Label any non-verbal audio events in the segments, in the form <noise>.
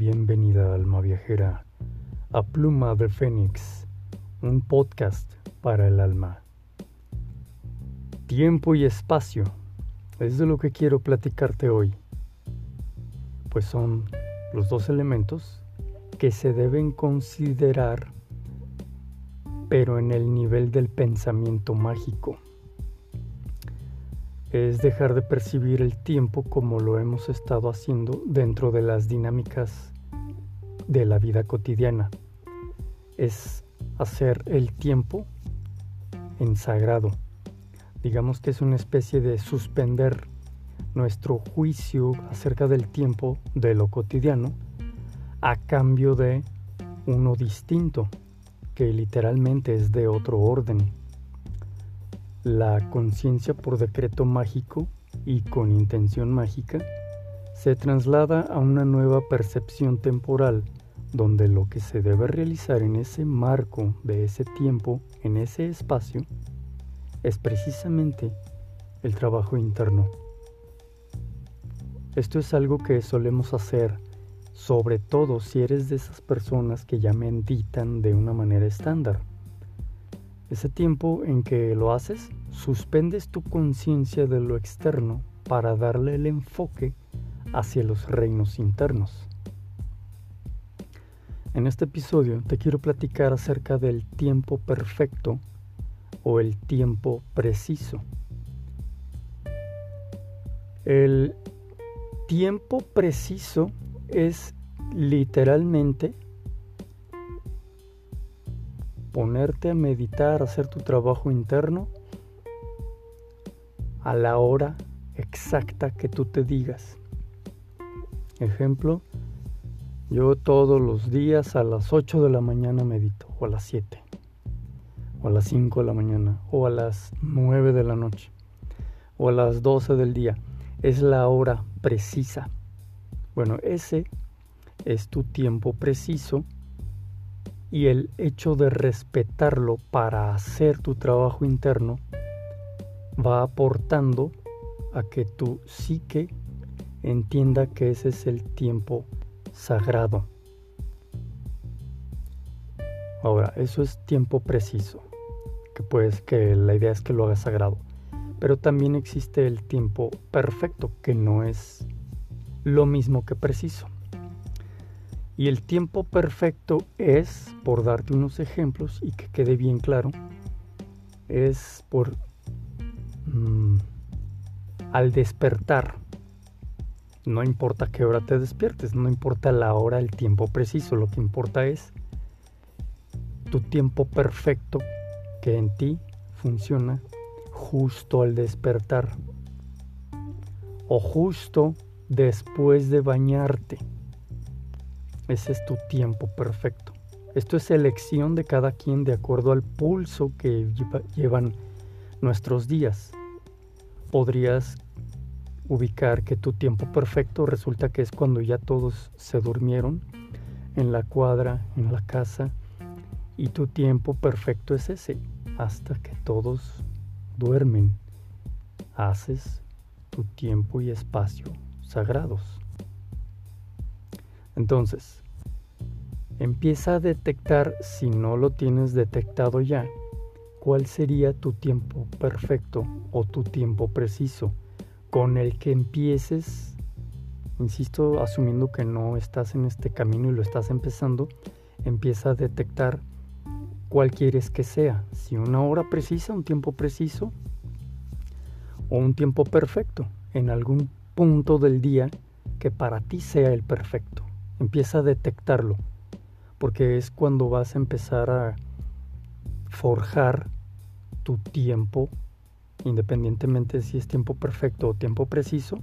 Bienvenida alma viajera a Pluma de Fénix, un podcast para el alma. Tiempo y espacio es de lo que quiero platicarte hoy, pues son los dos elementos que se deben considerar pero en el nivel del pensamiento mágico es dejar de percibir el tiempo como lo hemos estado haciendo dentro de las dinámicas de la vida cotidiana. Es hacer el tiempo en sagrado. Digamos que es una especie de suspender nuestro juicio acerca del tiempo de lo cotidiano a cambio de uno distinto, que literalmente es de otro orden la conciencia por decreto mágico y con intención mágica se traslada a una nueva percepción temporal donde lo que se debe realizar en ese marco de ese tiempo, en ese espacio, es precisamente el trabajo interno. Esto es algo que solemos hacer, sobre todo si eres de esas personas que ya meditan de una manera estándar. Ese tiempo en que lo haces, suspendes tu conciencia de lo externo para darle el enfoque hacia los reinos internos. En este episodio te quiero platicar acerca del tiempo perfecto o el tiempo preciso. El tiempo preciso es literalmente ponerte a meditar, hacer tu trabajo interno a la hora exacta que tú te digas. Ejemplo, yo todos los días a las 8 de la mañana medito, o a las 7, o a las 5 de la mañana, o a las 9 de la noche, o a las 12 del día. Es la hora precisa. Bueno, ese es tu tiempo preciso y el hecho de respetarlo para hacer tu trabajo interno va aportando a que tu psique entienda que ese es el tiempo sagrado. Ahora, eso es tiempo preciso, que pues que la idea es que lo hagas sagrado. Pero también existe el tiempo perfecto, que no es lo mismo que preciso. Y el tiempo perfecto es, por darte unos ejemplos y que quede bien claro, es por mm, al despertar. No importa qué hora te despiertes, no importa la hora, el tiempo preciso, lo que importa es tu tiempo perfecto que en ti funciona justo al despertar o justo después de bañarte. Ese es tu tiempo perfecto. Esto es elección de cada quien de acuerdo al pulso que llevan nuestros días. Podrías ubicar que tu tiempo perfecto resulta que es cuando ya todos se durmieron en la cuadra, en la casa, y tu tiempo perfecto es ese, hasta que todos duermen. Haces tu tiempo y espacio sagrados. Entonces, empieza a detectar, si no lo tienes detectado ya, cuál sería tu tiempo perfecto o tu tiempo preciso con el que empieces, insisto, asumiendo que no estás en este camino y lo estás empezando, empieza a detectar cuál quieres que sea, si una hora precisa, un tiempo preciso o un tiempo perfecto en algún punto del día que para ti sea el perfecto. Empieza a detectarlo, porque es cuando vas a empezar a forjar tu tiempo, independientemente si es tiempo perfecto o tiempo preciso,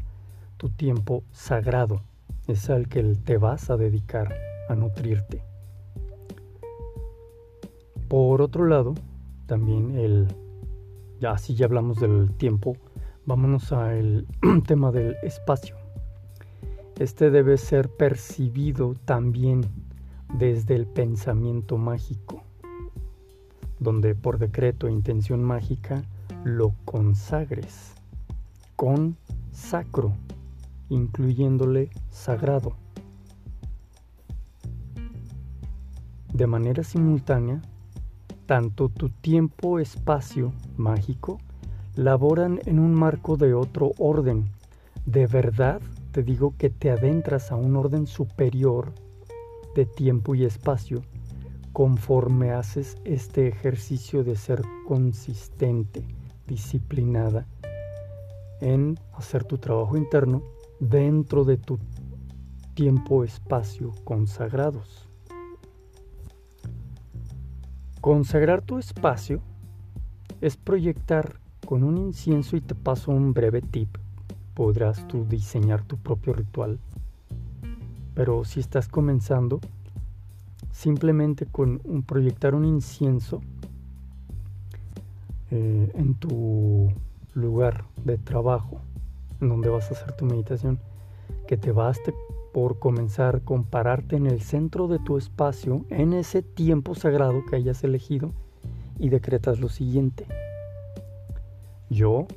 tu tiempo sagrado es al que te vas a dedicar a nutrirte. Por otro lado, también el, ya así ya hablamos del tiempo, vámonos al <clears throat> tema del espacio. Este debe ser percibido también desde el pensamiento mágico, donde por decreto e intención mágica lo consagres con sacro, incluyéndole sagrado. de manera simultánea, tanto tu tiempo-espacio mágico laboran en un marco de otro orden. De verdad te digo que te adentras a un orden superior de tiempo y espacio conforme haces este ejercicio de ser consistente, disciplinada en hacer tu trabajo interno dentro de tu tiempo-espacio consagrados. Consagrar tu espacio es proyectar con un incienso y te paso un breve tip. Podrás tú diseñar tu propio ritual. Pero si estás comenzando, simplemente con proyectar un incienso eh, en tu lugar de trabajo, en donde vas a hacer tu meditación, que te baste por comenzar con pararte en el centro de tu espacio, en ese tiempo sagrado que hayas elegido, y decretas lo siguiente. Yo,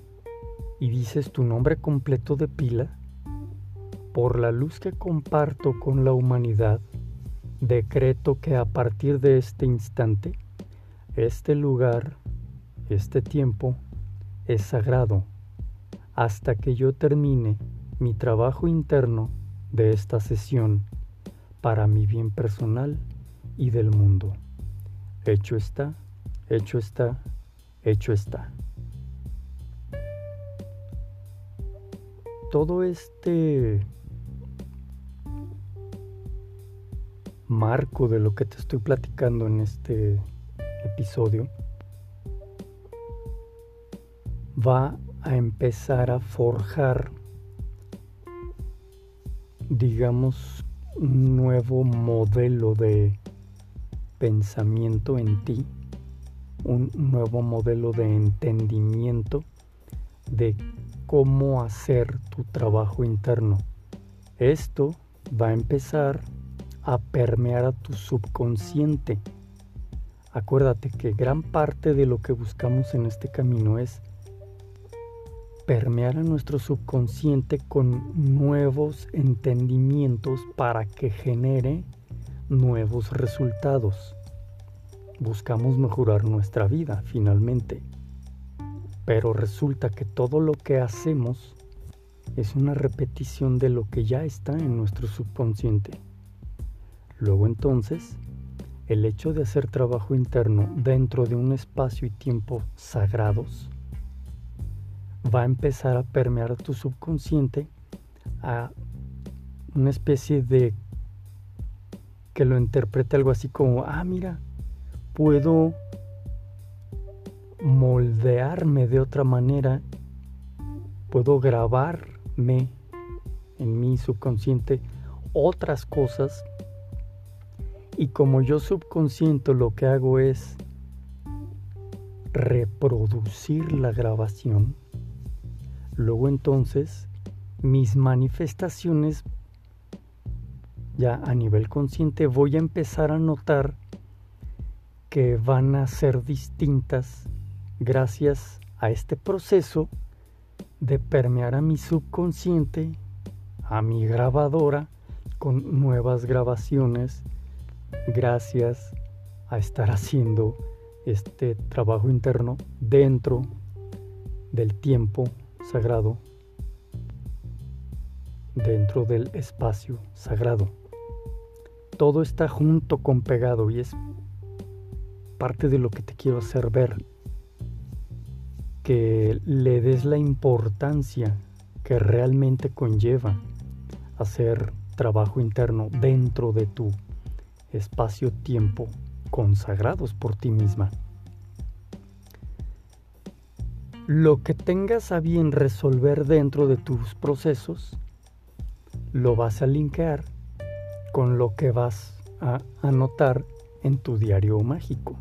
y dices tu nombre completo de pila, por la luz que comparto con la humanidad, decreto que a partir de este instante, este lugar, este tiempo, es sagrado hasta que yo termine mi trabajo interno de esta sesión para mi bien personal y del mundo. Hecho está, hecho está, hecho está. Todo este marco de lo que te estoy platicando en este episodio va a empezar a forjar, digamos, un nuevo modelo de pensamiento en ti, un nuevo modelo de entendimiento de cómo hacer tu trabajo interno. Esto va a empezar a permear a tu subconsciente. Acuérdate que gran parte de lo que buscamos en este camino es permear a nuestro subconsciente con nuevos entendimientos para que genere nuevos resultados. Buscamos mejorar nuestra vida finalmente. Pero resulta que todo lo que hacemos es una repetición de lo que ya está en nuestro subconsciente. Luego entonces, el hecho de hacer trabajo interno dentro de un espacio y tiempo sagrados va a empezar a permear tu subconsciente a una especie de que lo interprete algo así como, ah, mira, puedo moldearme de otra manera, puedo grabarme en mi subconsciente otras cosas y como yo subconsciente lo que hago es reproducir la grabación, luego entonces mis manifestaciones ya a nivel consciente voy a empezar a notar que van a ser distintas gracias a este proceso de permear a mi subconsciente, a mi grabadora, con nuevas grabaciones gracias a estar haciendo este trabajo interno dentro del tiempo sagrado, dentro del espacio sagrado. Todo está junto con pegado y es parte de lo que te quiero hacer ver. Que le des la importancia que realmente conlleva hacer trabajo interno dentro de tu espacio-tiempo consagrados por ti misma. Lo que tengas a bien resolver dentro de tus procesos, lo vas a linkear con lo que vas a anotar en tu diario mágico,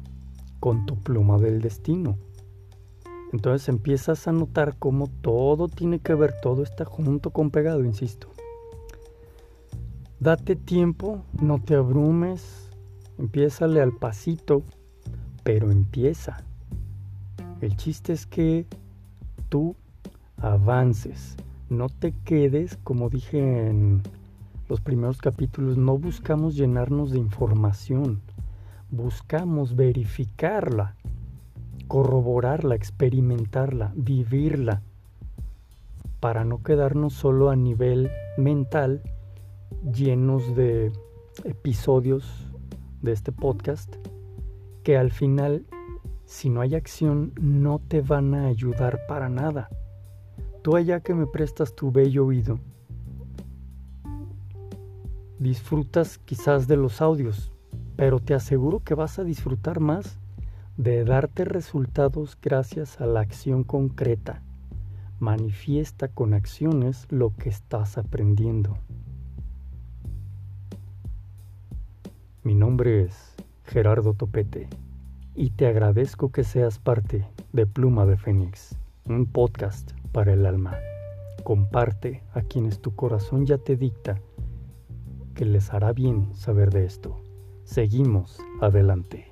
con tu pluma del destino. Entonces empiezas a notar cómo todo tiene que ver, todo está junto con pegado, insisto. Date tiempo, no te abrumes, empiézale al pasito, pero empieza. El chiste es que tú avances, no te quedes, como dije en los primeros capítulos, no buscamos llenarnos de información, buscamos verificarla, corroborarla, experimentarla, vivirla, para no quedarnos solo a nivel mental llenos de episodios de este podcast que al final, si no hay acción, no te van a ayudar para nada. Tú allá que me prestas tu bello oído, disfrutas quizás de los audios, pero te aseguro que vas a disfrutar más de darte resultados gracias a la acción concreta. Manifiesta con acciones lo que estás aprendiendo. Mi nombre es Gerardo Topete y te agradezco que seas parte de Pluma de Fénix, un podcast para el alma. Comparte a quienes tu corazón ya te dicta que les hará bien saber de esto. Seguimos adelante.